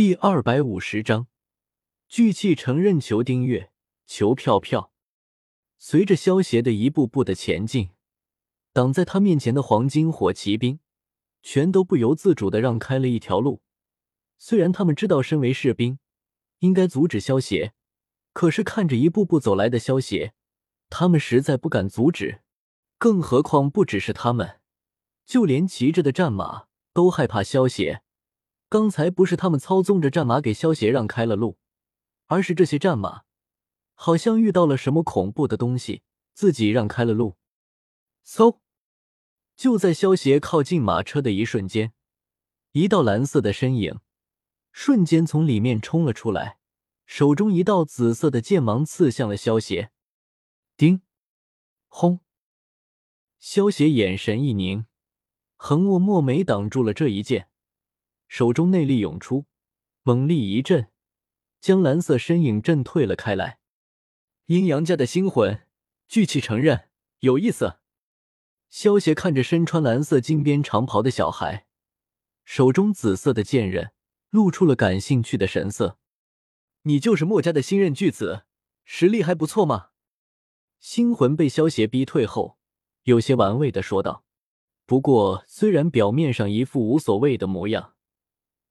第二百五十章，聚气承认，求订阅，求票票。随着萧协的一步步的前进，挡在他面前的黄金火骑兵全都不由自主的让开了一条路。虽然他们知道身为士兵应该阻止萧协，可是看着一步步走来的萧协，他们实在不敢阻止。更何况不只是他们，就连骑着的战马都害怕萧协。刚才不是他们操纵着战马给萧协让开了路，而是这些战马好像遇到了什么恐怖的东西，自己让开了路。嗖！就在萧协靠近马车的一瞬间，一道蓝色的身影瞬间从里面冲了出来，手中一道紫色的剑芒刺向了萧协。叮！轰！萧协眼神一凝，横握墨眉挡住了这一剑。手中内力涌出，猛力一震，将蓝色身影震退了开来。阴阳家的星魂，聚气承认，有意思。萧协看着身穿蓝色金边长袍的小孩，手中紫色的剑刃露出了感兴趣的神色。你就是墨家的新任巨子，实力还不错嘛。星魂被萧协逼退后，有些玩味的说道。不过，虽然表面上一副无所谓的模样。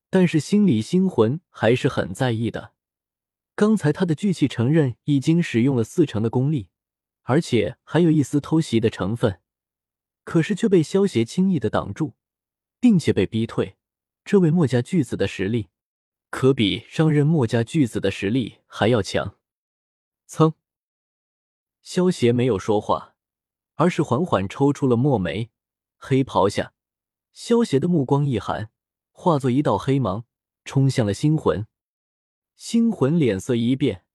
但是心里星魂还是很在意的。刚才他的聚气承认已经使用了四成的功力，而且还有一丝偷袭的成分，可是却被萧协轻易的挡住，并且被逼退。这位墨家巨子的实力，可比上任墨家巨子的实力还要强。噌，萧协没有说话，而是缓缓抽出了墨梅。黑袍下，萧协的目光一寒。化作一道黑芒，冲向了星魂。星魂脸色一变，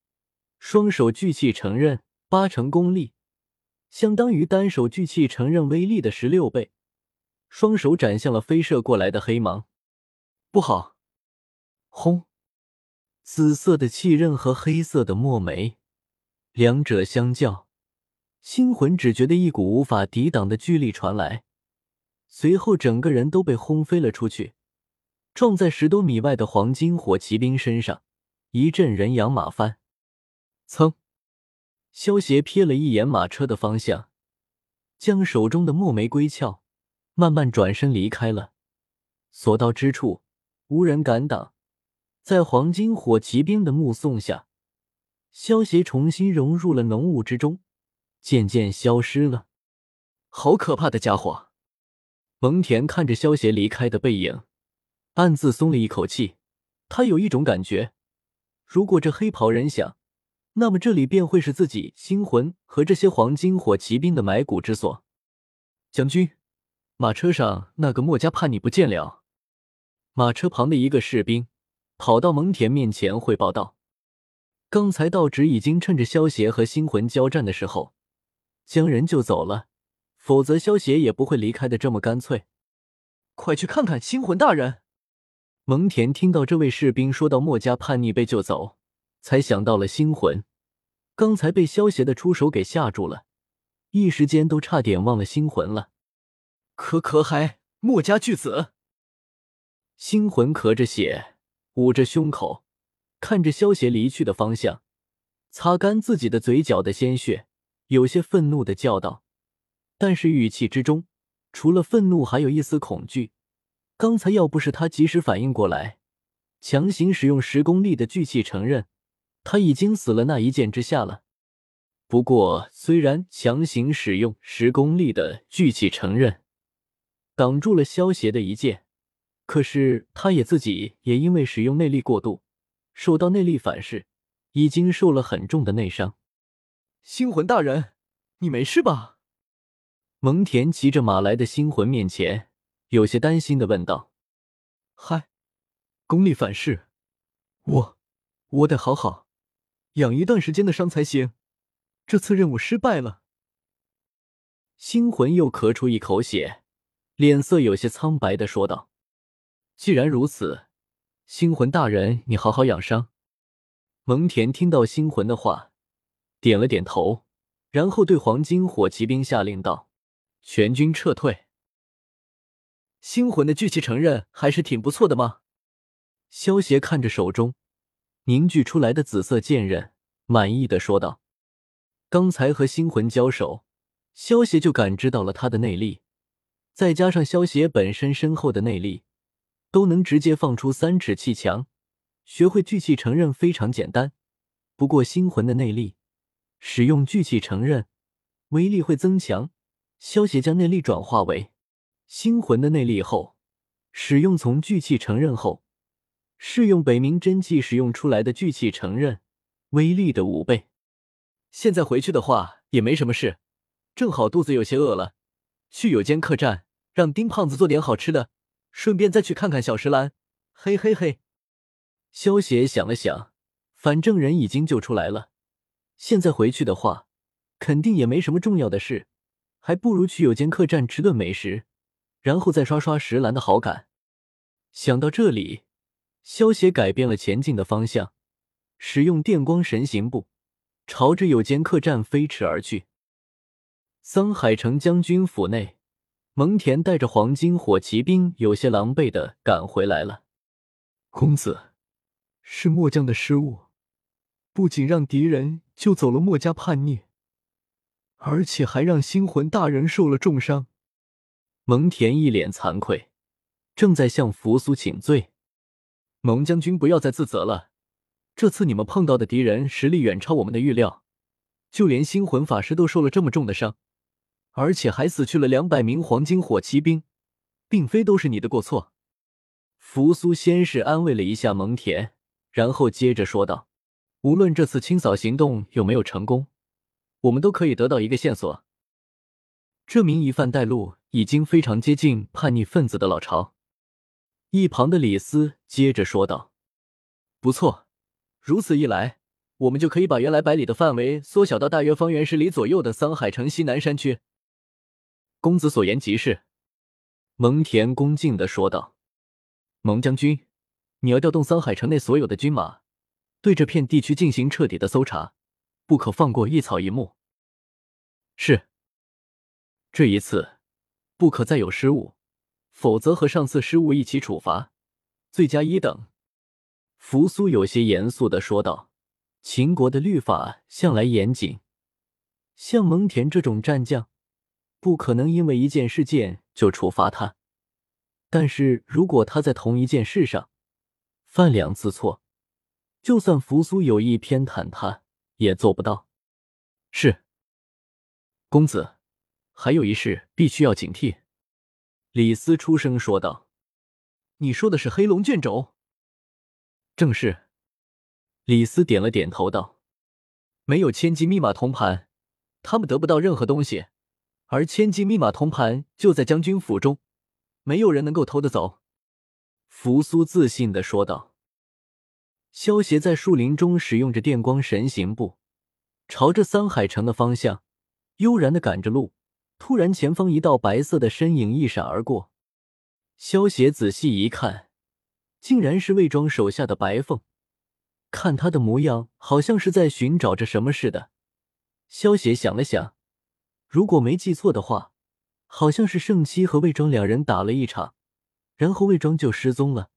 双手聚气承认，八成功力，相当于单手聚气承认威力的十六倍。双手斩向了飞射过来的黑芒。不好！轰！紫色的气刃和黑色的墨梅，两者相较，星魂只觉得一股无法抵挡的巨力传来，随后整个人都被轰飞了出去。撞在十多米外的黄金火骑兵身上，一阵人仰马翻。噌！萧协瞥了一眼马车的方向，将手中的墨梅归鞘，慢慢转身离开了。所到之处，无人敢挡。在黄金火骑兵的目送下，萧协重新融入了浓雾之中，渐渐消失了。好可怕的家伙！蒙恬看着萧协离开的背影。暗自松了一口气，他有一种感觉，如果这黑袍人想，那么这里便会是自己星魂和这些黄金火骑兵的埋骨之所。将军，马车上那个墨家叛逆不见了。马车旁的一个士兵跑到蒙恬面前汇报道：“刚才道直已经趁着萧协和星魂交战的时候，将人救走了，否则萧协也不会离开的这么干脆。快去看看星魂大人。”蒙恬听到这位士兵说到墨家叛逆被救走，才想到了星魂，刚才被萧协的出手给吓住了，一时间都差点忘了星魂了。可可还墨家巨子，星魂咳着血，捂着胸口，看着萧协离去的方向，擦干自己的嘴角的鲜血，有些愤怒的叫道，但是语气之中除了愤怒，还有一丝恐惧。刚才要不是他及时反应过来，强行使用十功力的聚气承认，他已经死了那一剑之下了。不过，虽然强行使用十功力的聚气承认挡住了萧邪的一剑，可是他也自己也因为使用内力过度，受到内力反噬，已经受了很重的内伤。星魂大人，你没事吧？蒙恬骑着马来的星魂面前。有些担心的问道：“嗨，功力反噬，我我得好好养一段时间的伤才行。这次任务失败了。”星魂又咳出一口血，脸色有些苍白的说道：“既然如此，星魂大人，你好好养伤。”蒙恬听到星魂的话，点了点头，然后对黄金火骑兵下令道：“全军撤退。”星魂的聚气承认还是挺不错的吗？萧协看着手中凝聚出来的紫色剑刃，满意的说道：“刚才和星魂交手，萧协就感知到了他的内力，再加上萧协本身深厚的内力，都能直接放出三尺气墙。学会聚气承认非常简单，不过星魂的内力，使用聚气承认，威力会增强。萧协将内力转化为星魂的内力后，使用从聚气成刃后。”是用北冥真气使用出来的聚气成刃，威力的五倍。现在回去的话也没什么事，正好肚子有些饿了，去有间客栈让丁胖子做点好吃的，顺便再去看看小石兰。嘿嘿嘿。萧邪想了想，反正人已经救出来了，现在回去的话，肯定也没什么重要的事，还不如去有间客栈吃顿美食，然后再刷刷石兰的好感。想到这里。萧协改变了前进的方向，使用电光神行步，朝着有间客栈飞驰而去。桑海城将军府内，蒙恬带着黄金火骑兵有些狼狈的赶回来了。公子，是末将的失误，不仅让敌人救走了墨家叛逆，而且还让星魂大人受了重伤。蒙恬一脸惭愧，正在向扶苏请罪。蒙将军，不要再自责了。这次你们碰到的敌人实力远超我们的预料，就连星魂法师都受了这么重的伤，而且还死去了两百名黄金火骑兵，并非都是你的过错。扶苏先是安慰了一下蒙恬，然后接着说道：“无论这次清扫行动有没有成功，我们都可以得到一个线索，这名疑犯带路已经非常接近叛逆分子的老巢。”一旁的李斯接着说道：“不错，如此一来，我们就可以把原来百里的范围缩小到大约方圆十里左右的桑海城西南山区。”公子所言极是。”蒙恬恭敬的说道。“蒙将军，你要调动桑海城内所有的军马，对这片地区进行彻底的搜查，不可放过一草一木。”是。这一次，不可再有失误。否则和上次失误一起处罚，罪加一等。”扶苏有些严肃的说道。秦国的律法向来严谨，像蒙恬这种战将，不可能因为一件事件就处罚他。但是如果他在同一件事上犯两次错，就算扶苏有意偏袒他，也做不到。是，公子，还有一事必须要警惕。李斯出声说道：“你说的是黑龙卷轴？”正是。李斯点了点头道：“没有千机密码铜盘，他们得不到任何东西。而千机密码铜盘就在将军府中，没有人能够偷得走。”扶苏自信的说道。萧协在树林中使用着电光神行步，朝着桑海城的方向悠然的赶着路。突然，前方一道白色的身影一闪而过。萧协仔细一看，竟然是魏庄手下的白凤。看他的模样，好像是在寻找着什么似的。萧协想了想，如果没记错的话，好像是圣七和魏庄两人打了一场，然后魏庄就失踪了。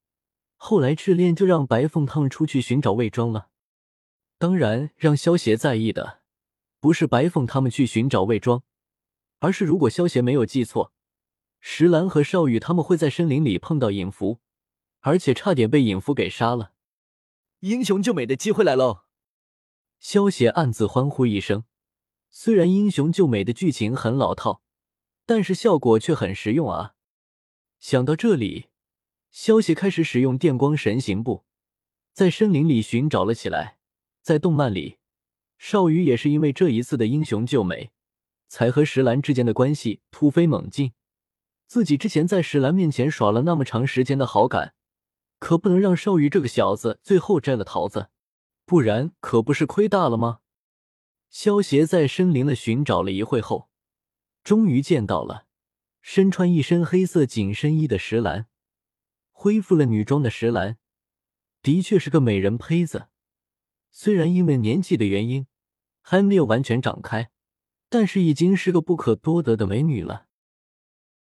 后来赤练就让白凤他们出去寻找魏庄了。当然，让萧协在意的不是白凤他们去寻找魏庄。而是，如果萧协没有记错，石兰和少羽他们会在森林里碰到影蝠，而且差点被影蝠给杀了。英雄救美的机会来喽！萧协暗自欢呼一声。虽然英雄救美的剧情很老套，但是效果却很实用啊！想到这里，萧协开始使用电光神行步，在森林里寻找了起来。在动漫里，少羽也是因为这一次的英雄救美。才和石兰之间的关系突飞猛进。自己之前在石兰面前耍了那么长时间的好感，可不能让少羽这个小子最后摘了桃子，不然可不是亏大了吗？萧协在森林了寻找了一会后，终于见到了身穿一身黑色紧身衣的石兰。恢复了女装的石兰，的确是个美人胚子。虽然因为年纪的原因，还没有完全长开。但是已经是个不可多得的美女了。